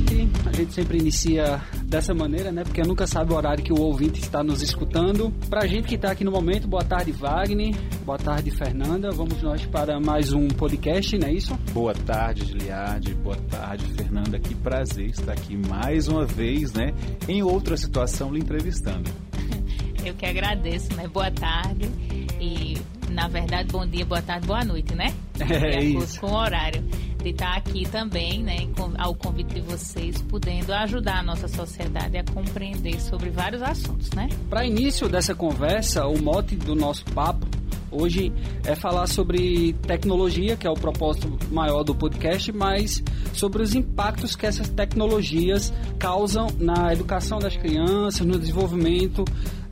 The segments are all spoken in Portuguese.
noite. A gente sempre inicia dessa maneira, né? Porque nunca sabe o horário que o ouvinte está nos escutando. Pra gente que está aqui no momento, boa tarde, Wagner. Boa tarde, Fernanda. Vamos nós para mais um podcast, não é isso? Boa tarde, Giliade. Boa tarde, Fernanda. Que prazer estar aqui mais uma vez, né? Em outra situação, lhe entrevistando. Eu que agradeço, né? Boa tarde. E, na verdade, bom dia, boa tarde, boa noite, né? É isso. Com o horário de estar aqui também, né, ao convite de vocês, podendo ajudar a nossa sociedade a compreender sobre vários assuntos, né? Para início dessa conversa, o mote do nosso papo hoje é falar sobre tecnologia, que é o propósito maior do podcast, mas sobre os impactos que essas tecnologias causam na educação das crianças, no desenvolvimento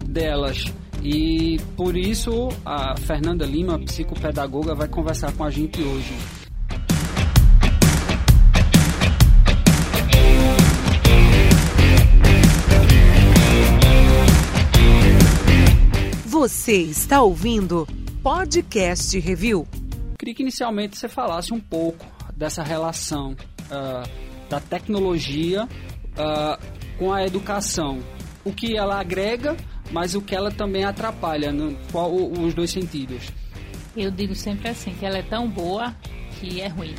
delas. E por isso a Fernanda Lima, psicopedagoga, vai conversar com a gente hoje. Você está ouvindo Podcast Review. Queria que inicialmente você falasse um pouco dessa relação uh, da tecnologia uh, com a educação. O que ela agrega, mas o que ela também atrapalha, no, qual, os dois sentidos. Eu digo sempre assim, que ela é tão boa que é ruim.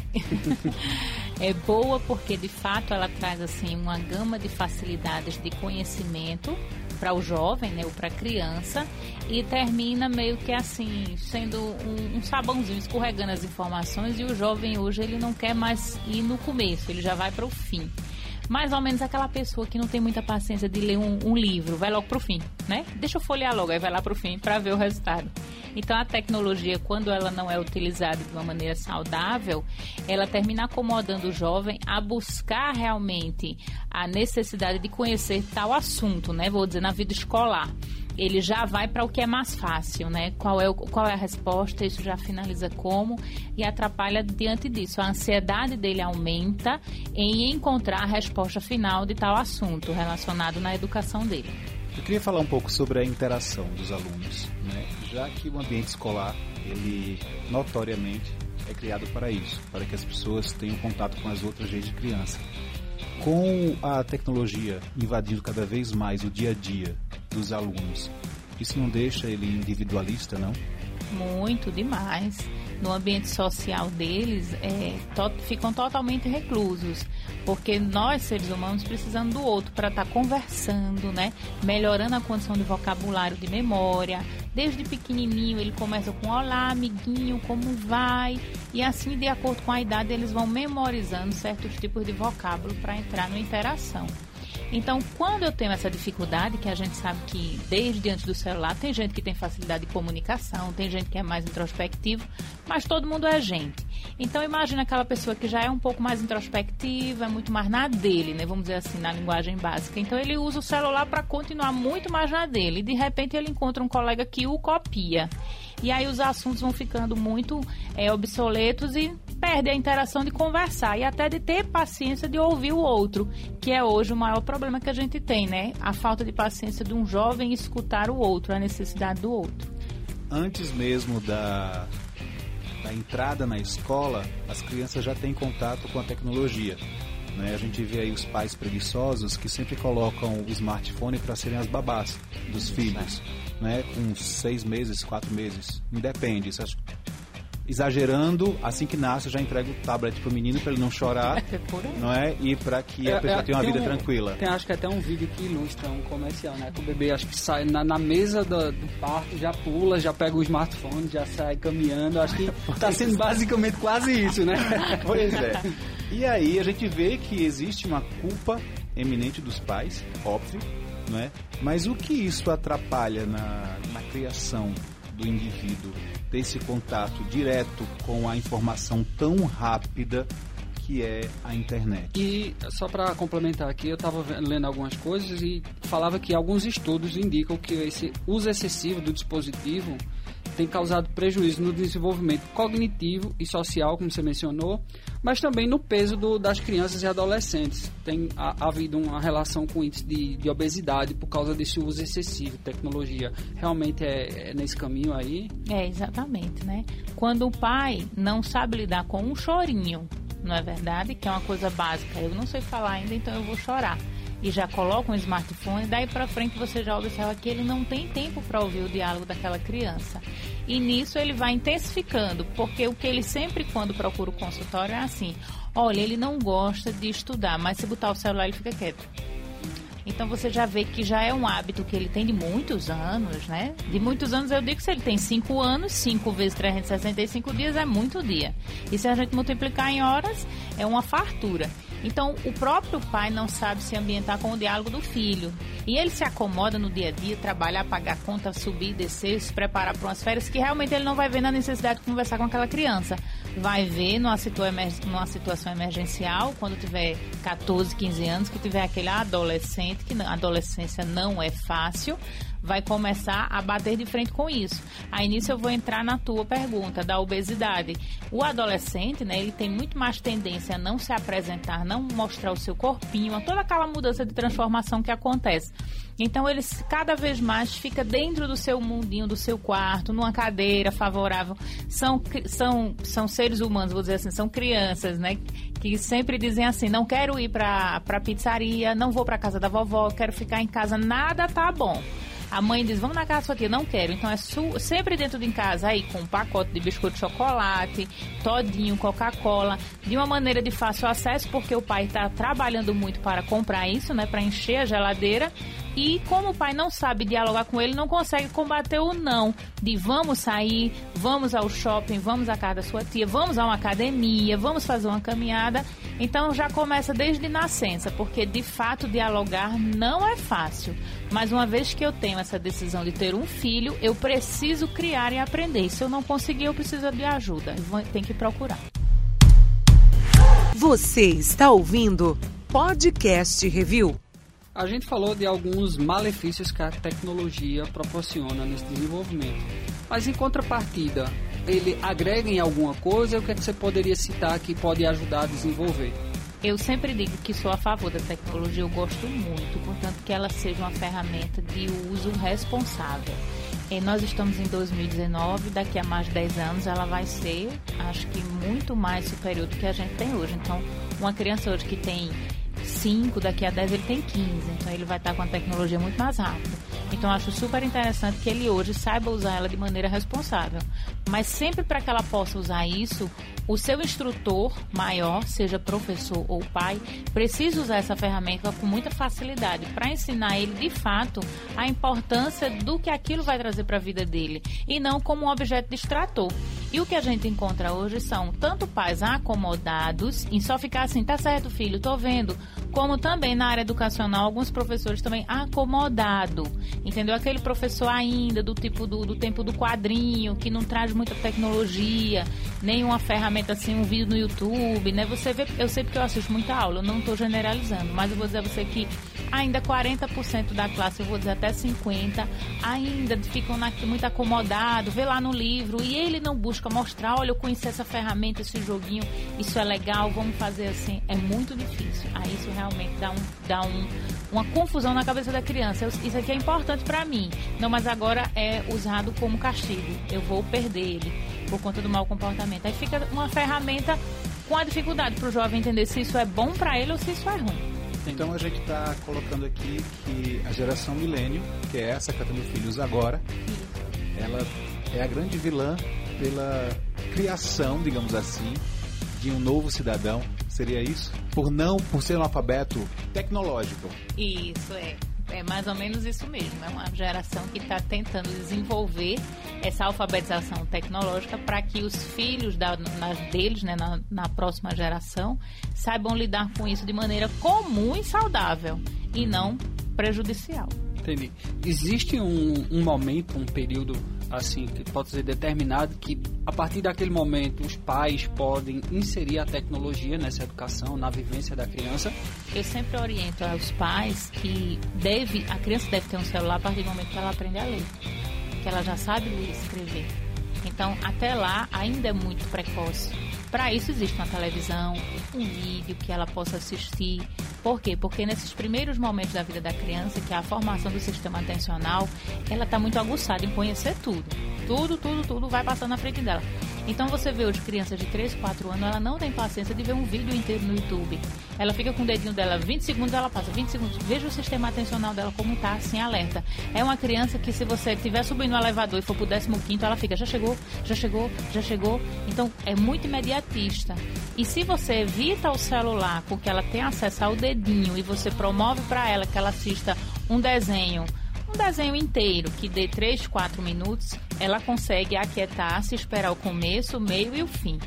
é boa porque de fato ela traz assim uma gama de facilidades de conhecimento para o jovem, né, ou para a criança, e termina meio que assim, sendo um, um, sabãozinho escorregando as informações e o jovem hoje ele não quer mais ir no começo, ele já vai para o fim mais ou menos aquela pessoa que não tem muita paciência de ler um, um livro, vai logo pro fim, né? Deixa eu folhear logo, aí vai lá pro fim para ver o resultado. Então a tecnologia, quando ela não é utilizada de uma maneira saudável, ela termina acomodando o jovem a buscar realmente a necessidade de conhecer tal assunto, né? Vou dizer, na vida escolar ele já vai para o que é mais fácil, né? Qual é, o, qual é a resposta, isso já finaliza como e atrapalha diante disso. A ansiedade dele aumenta em encontrar a resposta final de tal assunto relacionado na educação dele. Eu queria falar um pouco sobre a interação dos alunos, né? já que o ambiente escolar, ele notoriamente é criado para isso, para que as pessoas tenham contato com as outras desde criança. Com a tecnologia invadindo cada vez mais o dia a dia dos alunos, isso não deixa ele individualista, não? Muito demais. No ambiente social deles, é, to ficam totalmente reclusos. Porque nós, seres humanos, precisamos do outro para estar tá conversando, né? Melhorando a condição de vocabulário de memória, Desde pequenininho ele começa com olá, amiguinho, como vai? E assim, de acordo com a idade, eles vão memorizando certos tipos de vocábulo para entrar na interação. Então, quando eu tenho essa dificuldade, que a gente sabe que desde antes do celular tem gente que tem facilidade de comunicação, tem gente que é mais introspectivo, mas todo mundo é gente. Então, imagina aquela pessoa que já é um pouco mais introspectiva, é muito mais na dele, né? Vamos dizer assim, na linguagem básica. Então, ele usa o celular para continuar muito mais na dele. E, de repente, ele encontra um colega que o copia. E aí os assuntos vão ficando muito é, obsoletos e perde a interação de conversar e até de ter paciência de ouvir o outro, que é hoje o maior problema que a gente tem, né? A falta de paciência de um jovem escutar o outro, a necessidade do outro. Antes mesmo da, da entrada na escola, as crianças já têm contato com a tecnologia. Né? A gente vê aí os pais preguiçosos que sempre colocam o smartphone para serem as babás dos filhos, né? com seis meses, quatro meses, independe. Isso exagerando, assim que nasce, já entrega o tablet pro menino para ele não chorar, é não é? E para que a é, pessoa é, tenha uma vida um, tranquila. Tem, acho que até um vídeo que ilustra um comercial, né? Que o bebê acho que sai na, na mesa do, do, parto, já pula, já pega o smartphone, já sai caminhando. Acho que tá sendo basicamente quase isso, né? pois é. E aí a gente vê que existe uma culpa eminente dos pais, óbvio, não é? Mas o que isso atrapalha na, na criação do indivíduo ter esse contato direto com a informação tão rápida que é a internet. E só para complementar aqui, eu estava lendo algumas coisas e falava que alguns estudos indicam que esse uso excessivo do dispositivo tem causado prejuízo no desenvolvimento cognitivo e social, como você mencionou, mas também no peso do, das crianças e adolescentes. Tem ha, havido uma relação com índice de, de, obesidade por causa desse uso excessivo de tecnologia. Realmente é, é nesse caminho aí? É, exatamente, né? Quando o pai não sabe lidar com um chorinho, não é verdade? Que é uma coisa básica. Eu não sei falar ainda, então eu vou chorar. E já coloca um smartphone, daí para frente você já observa que ele não tem tempo para ouvir o diálogo daquela criança. E nisso ele vai intensificando, porque o que ele sempre, quando procura o consultório, é assim: olha, ele não gosta de estudar, mas se botar o celular ele fica quieto. Então você já vê que já é um hábito que ele tem de muitos anos, né? De muitos anos eu digo que se ele tem 5 anos, 5 vezes 365 dias é muito dia. E se a gente multiplicar em horas, é uma fartura. Então, o próprio pai não sabe se ambientar com o diálogo do filho. E ele se acomoda no dia a dia, trabalhar, pagar conta, subir, descer, se preparar para umas férias, que realmente ele não vai ver na necessidade de conversar com aquela criança. Vai ver numa, situa numa situação emergencial, quando tiver 14, 15 anos, que tiver aquele adolescente, que a adolescência não é fácil, vai começar a bater de frente com isso. Aí nisso eu vou entrar na tua pergunta da obesidade. O adolescente, né, ele tem muito mais tendência a não se apresentar, não mostrar o seu corpinho, toda aquela mudança de transformação que acontece. Então ele cada vez mais fica dentro do seu mundinho, do seu quarto, numa cadeira favorável. São, são, são seres humanos, vou dizer assim, são crianças, né? Que sempre dizem assim: não quero ir para a pizzaria, não vou para casa da vovó, quero ficar em casa, nada tá bom. A mãe diz, vamos na casa da sua tia. Não quero. Então é sempre dentro de casa aí com um pacote de biscoito de chocolate, todinho, Coca-Cola, de uma maneira de fácil acesso, porque o pai está trabalhando muito para comprar isso, né? Para encher a geladeira. E como o pai não sabe dialogar com ele, não consegue combater o não de vamos sair, vamos ao shopping, vamos à casa da sua tia, vamos a uma academia, vamos fazer uma caminhada. Então já começa desde nascença, porque de fato dialogar não é fácil. Mas uma vez que eu tenho essa decisão de ter um filho, eu preciso criar e aprender. Se eu não conseguir, eu preciso de ajuda. Tem que procurar. Você está ouvindo Podcast Review. A gente falou de alguns malefícios que a tecnologia proporciona nesse desenvolvimento. Mas em contrapartida, ele agrega em alguma coisa? O que, é que você poderia citar que pode ajudar a desenvolver? Eu sempre digo que sou a favor da tecnologia, eu gosto muito, portanto que ela seja uma ferramenta de uso responsável. E nós estamos em 2019, daqui a mais de 10 anos ela vai ser, acho que muito mais superior do que a gente tem hoje. Então, uma criança hoje que tem 5, daqui a 10 ele tem 15, então ele vai estar com a tecnologia muito mais rápida. Então acho super interessante que ele hoje saiba usar ela de maneira responsável. Mas sempre para que ela possa usar isso, o seu instrutor maior, seja professor ou pai, precisa usar essa ferramenta com muita facilidade para ensinar ele de fato a importância do que aquilo vai trazer para a vida dele e não como um objeto distrator. E o que a gente encontra hoje são tanto pais acomodados em só ficar assim, tá certo, filho, tô vendo, como também na área educacional, alguns professores também acomodado, entendeu? Aquele professor ainda do tipo do, do tempo do quadrinho, que não traz muita tecnologia, nenhuma ferramenta assim, um vídeo no YouTube, né? Você vê, eu sei porque eu assisto muita aula, eu não estou generalizando, mas eu vou dizer a você que ainda 40% da classe, eu vou dizer até 50%, ainda ficam na, muito acomodados, vê lá no livro, e ele não busca mostrar, olha, eu conheci essa ferramenta, esse joguinho, isso é legal, vamos fazer assim. É muito difícil. Aí isso realmente dá, um, dá um, uma confusão na cabeça da criança. Isso aqui é importante para mim. Não, mas agora é usado como castigo. Eu vou perder ele por conta do mau comportamento. Aí fica uma ferramenta com a dificuldade para o jovem entender se isso é bom para ele ou se isso é ruim. Então a gente está colocando aqui que a geração milênio, que é essa que está tendo filhos agora, ela é a grande vilã pela criação, digamos assim, de um novo cidadão. Seria isso? Por não, por ser um alfabeto tecnológico. Isso é. É mais ou menos isso mesmo. É uma geração que está tentando desenvolver essa alfabetização tecnológica para que os filhos da, na, deles, né, na, na próxima geração, saibam lidar com isso de maneira comum e saudável e não prejudicial. Entendi. Existe um, um momento, um período assim que pode ser determinado que a partir daquele momento os pais podem inserir a tecnologia nessa educação, na vivência da criança. Eu sempre oriento aos pais que deve, a criança deve ter um celular a partir do momento que ela aprende a ler, que ela já sabe ler e escrever. Então, até lá ainda é muito precoce. Para isso existe uma televisão, um vídeo que ela possa assistir. Por quê? Porque nesses primeiros momentos da vida da criança, que é a formação do sistema atencional, ela está muito aguçada em conhecer tudo. Tudo, tudo, tudo vai passando na frente dela. Então você vê hoje crianças de 3, 4 anos, ela não tem paciência de ver um vídeo inteiro no YouTube. Ela fica com o dedinho dela 20 segundos, ela passa 20 segundos. Veja o sistema atencional dela como tá, assim, alerta. É uma criança que se você estiver subindo no elevador e for pro 15 ela fica, já chegou, já chegou, já chegou. Então é muito imediatista. E se você evita o celular com que ela tenha acesso ao dedinho e você promove para ela que ela assista um desenho um desenho inteiro que dê 3, 4 minutos, ela consegue aquietar-se, esperar o começo, o meio e o fim.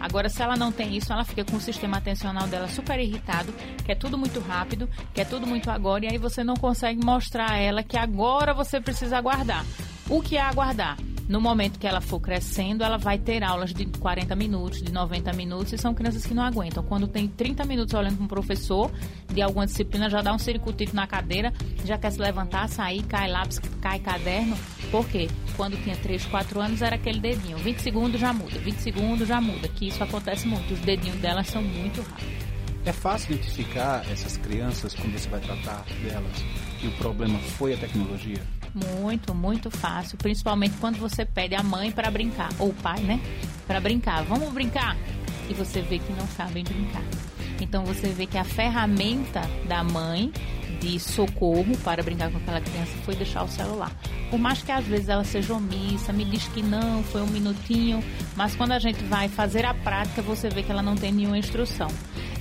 Agora, se ela não tem isso, ela fica com o sistema atencional dela super irritado, que é tudo muito rápido, que é tudo muito agora, e aí você não consegue mostrar a ela que agora você precisa aguardar. O que é aguardar? No momento que ela for crescendo, ela vai ter aulas de 40 minutos, de 90 minutos, e são crianças que não aguentam. Quando tem 30 minutos olhando para um professor de alguma disciplina, já dá um ciricutito na cadeira, já quer se levantar, sair, cai lápis, cai caderno. Por quê? Quando tinha 3, 4 anos era aquele dedinho. 20 segundos já muda, 20 segundos já muda, que isso acontece muito. Os dedinhos delas são muito rápidos. É fácil identificar essas crianças quando você vai tratar delas e o problema foi a tecnologia? Muito, muito fácil. Principalmente quando você pede a mãe para brincar, ou o pai, né? Para brincar. Vamos brincar? E você vê que não sabem brincar. Então você vê que a ferramenta da mãe de socorro para brincar com aquela criança foi deixar o celular. Por mais que às vezes ela seja omissa, me diz que não, foi um minutinho, mas quando a gente vai fazer a prática, você vê que ela não tem nenhuma instrução.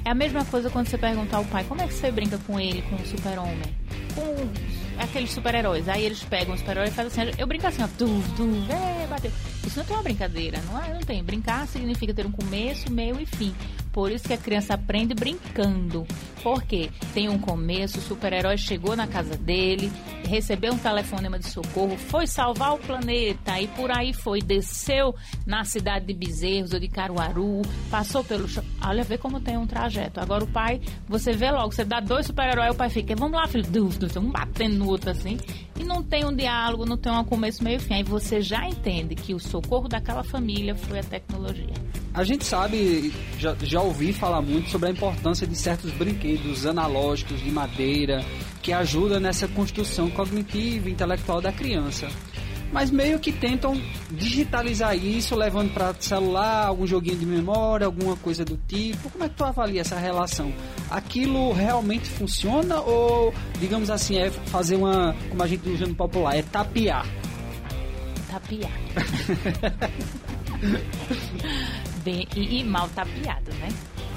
É a mesma coisa quando você perguntar ao pai como é que você brinca com ele, com o super-homem, com aqueles super-heróis. Aí eles pegam o super-herói e fazem assim, eu brinco assim, ó, tu, tu, é, bateu. Isso não tem uma brincadeira, não é? Não tem. Brincar significa ter um começo, meio e fim. Por isso que a criança aprende brincando. Porque tem um começo, o super-herói chegou na casa dele, recebeu um telefonema de socorro, foi salvar o planeta e por aí foi, desceu na cidade de Bezerros ou de Caruaru, passou pelo chão. Olha, vê como tem um trajeto. Agora o pai, você vê logo, você dá dois super-heróis, o pai fica, vamos lá, filho, um batendo no outro assim, e não tem um diálogo, não tem um começo, meio fim. Aí você já entende que o socorro daquela família foi a tecnologia. A gente sabe, já, já ouvi falar muito sobre a importância de certos brinquedos analógicos de madeira que ajudam nessa construção cognitiva e intelectual da criança. Mas meio que tentam digitalizar isso, levando para celular, algum joguinho de memória, alguma coisa do tipo. Como é que tu avalia essa relação? Aquilo realmente funciona ou, digamos assim, é fazer uma, como a gente usa no popular, é tapear? Tapear. bem e, e mal tapeado, né?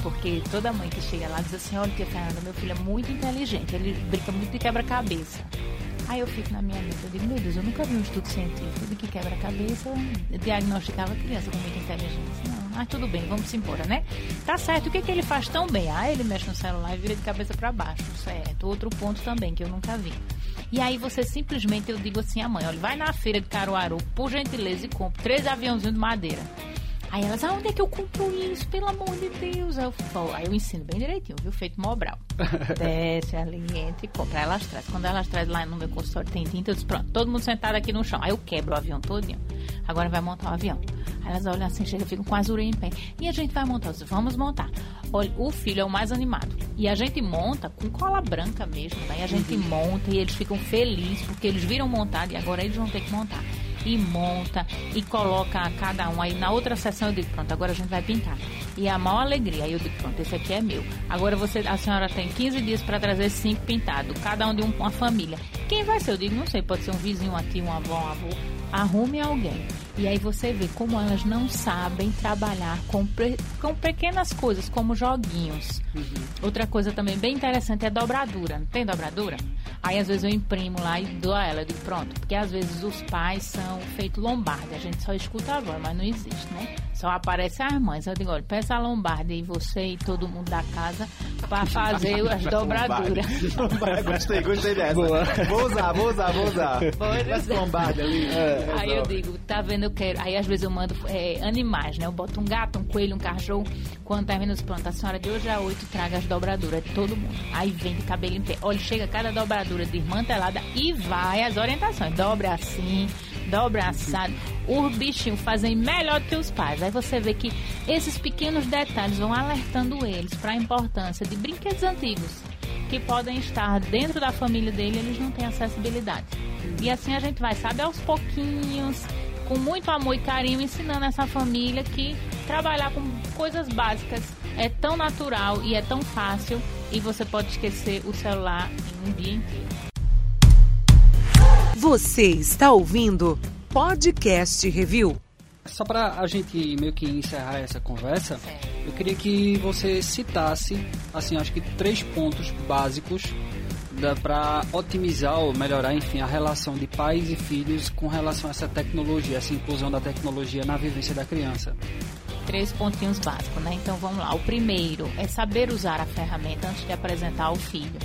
Porque toda mãe que chega lá diz assim, olha Fernanda, meu filho é muito inteligente, ele brinca muito de quebra-cabeça. Aí eu fico na minha mente, eu digo, meu Deus, eu nunca vi um estudo científico de que quebra-cabeça diagnosticava criança com muita inteligência. Não, mas tudo bem, vamos embora, né? Tá certo, o que, que ele faz tão bem? Ah, ele mexe no celular e vira de cabeça para baixo, certo. Outro ponto também que eu nunca vi. E aí você simplesmente, eu digo assim à mãe, olha, vai na feira de Caruaru, por gentileza, e compra três aviãozinhos de madeira Aí elas, ah, onde é que eu compro isso? Pelo amor de Deus. Aí eu, falo, aí eu ensino bem direitinho, viu? Feito Mobral. Desce ali, entra e compra. Aí elas trazem. Quando elas trazem lá no meu consultório tem tinta, eu disse, pronto, todo mundo sentado aqui no chão. Aí eu quebro o avião todinho. Agora vai montar o avião. Aí elas olham assim, chegam, ficam com as orelhas em pé. E a gente vai montar. Eu disse, vamos montar. Olha, o filho é o mais animado. E a gente monta com cola branca mesmo. Daí a gente uhum. monta e eles ficam felizes porque eles viram montado e agora eles vão ter que montar e monta e coloca cada um. Aí na outra sessão eu digo, pronto, agora a gente vai pintar. E a maior alegria. Aí eu digo, pronto, esse aqui é meu. Agora você, a senhora tem 15 dias para trazer cinco pintados, cada um de um, uma família. Quem vai ser? Eu digo, não sei, pode ser um vizinho, uma tia, um avó, um avô. Arrume alguém. E aí você vê como elas não sabem trabalhar com, com pequenas coisas, como joguinhos. Uhum. Outra coisa também bem interessante é dobradura. Não tem dobradura? Aí às vezes eu imprimo lá e dou a ela, eu digo, pronto, porque às vezes os pais são feito lombarde, a gente só escuta a voz, mas não existe, né? Só aparece as mães. Eu digo, olha, peça a lombarde e você e todo mundo da casa para fazer as dobraduras. gostei, gostei dessa. Boa. Vou usar, vou usar, vou usar. Peça lombarde ali. É, aí eu digo, tá vendo, eu quero. Aí às vezes eu mando é, animais, né? Eu boto um gato, um coelho, um cachorro. Quando termina os pronto, a senhora de hoje a oito traga as dobraduras de todo mundo. Aí vem de cabelo em pé. Olha, chega cada dobradura desmantelada e vai as orientações. Dobre assim, dobra assado. Os bichinhos fazem melhor que os pais. Aí você vê que esses pequenos detalhes vão alertando eles para a importância de brinquedos antigos que podem estar dentro da família dele, eles não têm acessibilidade. E assim a gente vai, sabe, aos pouquinhos com muito amor e carinho, ensinando essa família que trabalhar com coisas básicas é tão natural e é tão fácil e você pode esquecer o celular em um dia inteiro. Você está ouvindo Podcast Review. Só para a gente meio que encerrar essa conversa, eu queria que você citasse, assim, acho que três pontos básicos para otimizar ou melhorar, enfim, a relação de pais e filhos com relação a essa tecnologia, essa inclusão da tecnologia na vivência da criança. Três pontinhos básicos, né? Então vamos lá. O primeiro é saber usar a ferramenta antes de apresentar ao filho.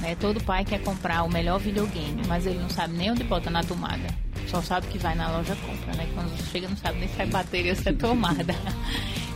Né? Todo pai quer comprar o melhor videogame, mas ele não sabe nem onde bota na tomada. Só sabe que vai na loja compra, né? Quando chega não sabe nem se é bateria ou se é tomada.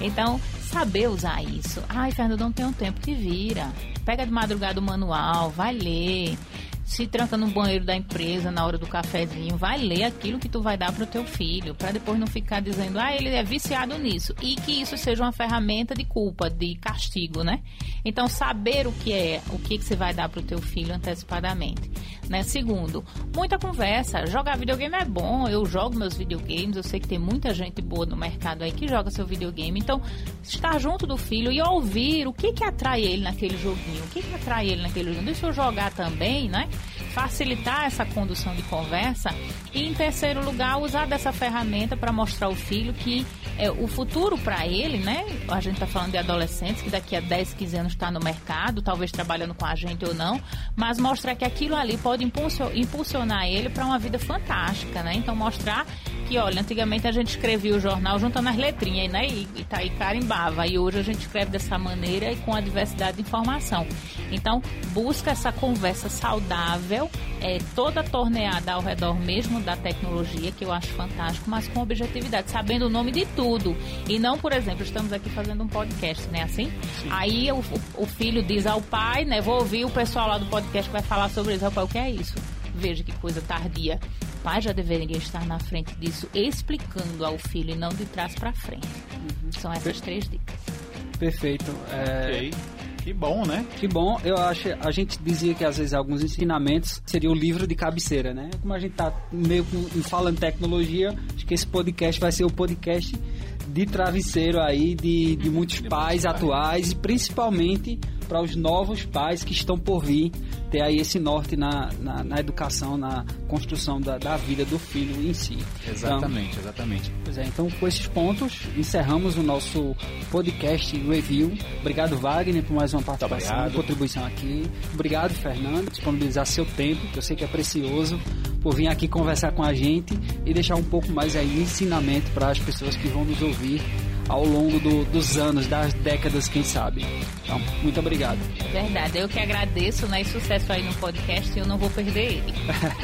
Então, saber usar isso. Ai, Fernando, não tenho tempo, te vira. Pega de madrugada o manual, vai ler se tranca no banheiro da empresa na hora do cafezinho, vai ler aquilo que tu vai dar pro teu filho, para depois não ficar dizendo, ah, ele é viciado nisso. E que isso seja uma ferramenta de culpa, de castigo, né? Então, saber o que é, o que, que você vai dar pro teu filho antecipadamente. Né? Segundo, muita conversa. Jogar videogame é bom, eu jogo meus videogames, eu sei que tem muita gente boa no mercado aí que joga seu videogame. Então, estar junto do filho e ouvir o que que atrai ele naquele joguinho, o que que atrai ele naquele joguinho. Deixa eu jogar também, né? Facilitar essa condução de conversa e, em terceiro lugar, usar dessa ferramenta para mostrar ao filho que é, o futuro para ele, né? A gente está falando de adolescentes que daqui a 10, 15 anos está no mercado, talvez trabalhando com a gente ou não, mas mostrar que aquilo ali pode impulsionar ele para uma vida fantástica, né? Então, mostrar que, olha, antigamente a gente escrevia o jornal juntando as letrinhas, né? E, e, tá, e carimbava. E hoje a gente escreve dessa maneira e com a diversidade de informação. Então, busca essa conversa saudável, é, toda torneada ao redor mesmo da tecnologia, que eu acho fantástico, mas com objetividade, sabendo o nome de tudo. E não, por exemplo, estamos aqui fazendo um podcast, né? Assim? Sim. Aí o, o, filho diz ao pai, né? Vou ouvir o pessoal lá do podcast que vai falar sobre isso. Pai, o que é isso? Veja que coisa tardia pai já deveria estar na frente disso, explicando ao filho e não de trás para frente. Uhum. São essas três dicas. Perfeito. É... Okay. Que bom, né? Que bom. Eu acho, a gente dizia que às vezes alguns ensinamentos seria o livro de cabeceira, né? Como a gente tá meio com falando tecnologia, acho que esse podcast vai ser o podcast de travesseiro aí de, de muitos de pais muitos atuais pais. e principalmente para os novos pais que estão por vir ter aí esse norte na, na, na educação, na construção da, da, vida do filho em si. Exatamente, então, exatamente. Pois é, então com esses pontos encerramos o nosso podcast review. Obrigado, Wagner, por mais uma participação, contribuição aqui. Obrigado, Fernando, por disponibilizar seu tempo, que eu sei que é precioso, por vir aqui conversar com a gente e deixar um pouco mais aí de ensinamento para as pessoas que vão nos ouvir ao longo do, dos anos, das décadas, quem sabe. Então, muito obrigado. É verdade, eu que agradeço, né? E sucesso aí no podcast e eu não vou perder ele.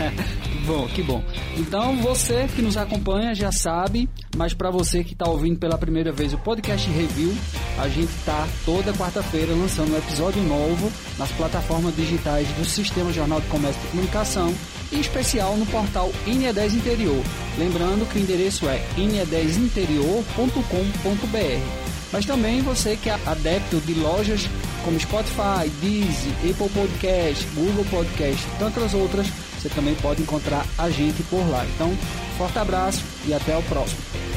bom, que bom. Então, você que nos acompanha já sabe, mas para você que está ouvindo pela primeira vez o podcast review, a gente está toda quarta-feira lançando um episódio novo nas plataformas digitais do Sistema Jornal de Comércio e Comunicação em especial no portal INE10 Interior. Lembrando que o endereço é ine10interior.com.br. Mas também você que é adepto de lojas como Spotify, Deezer, Apple Podcast, Google Podcast e tantas outras, você também pode encontrar a gente por lá. Então, forte abraço e até o próximo.